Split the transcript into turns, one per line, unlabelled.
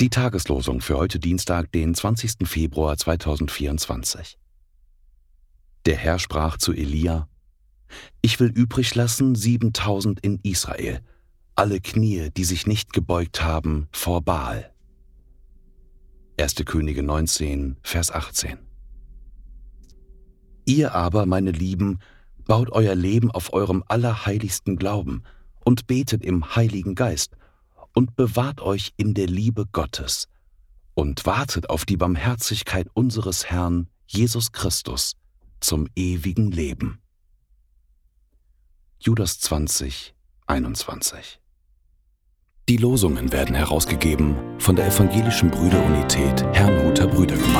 Die Tageslosung für heute Dienstag, den 20. Februar 2024. Der Herr sprach zu Elia, Ich will übrig lassen siebentausend in Israel, alle Knie, die sich nicht gebeugt haben vor Baal. 1. Könige 19, Vers 18. Ihr aber, meine Lieben, baut euer Leben auf eurem allerheiligsten Glauben und betet im Heiligen Geist – und bewahrt euch in der Liebe Gottes und wartet auf die Barmherzigkeit unseres Herrn Jesus Christus zum ewigen Leben. Judas 20, 21 Die Losungen werden herausgegeben von der Evangelischen Brüderunität Herrnhuter Brüdergemeine.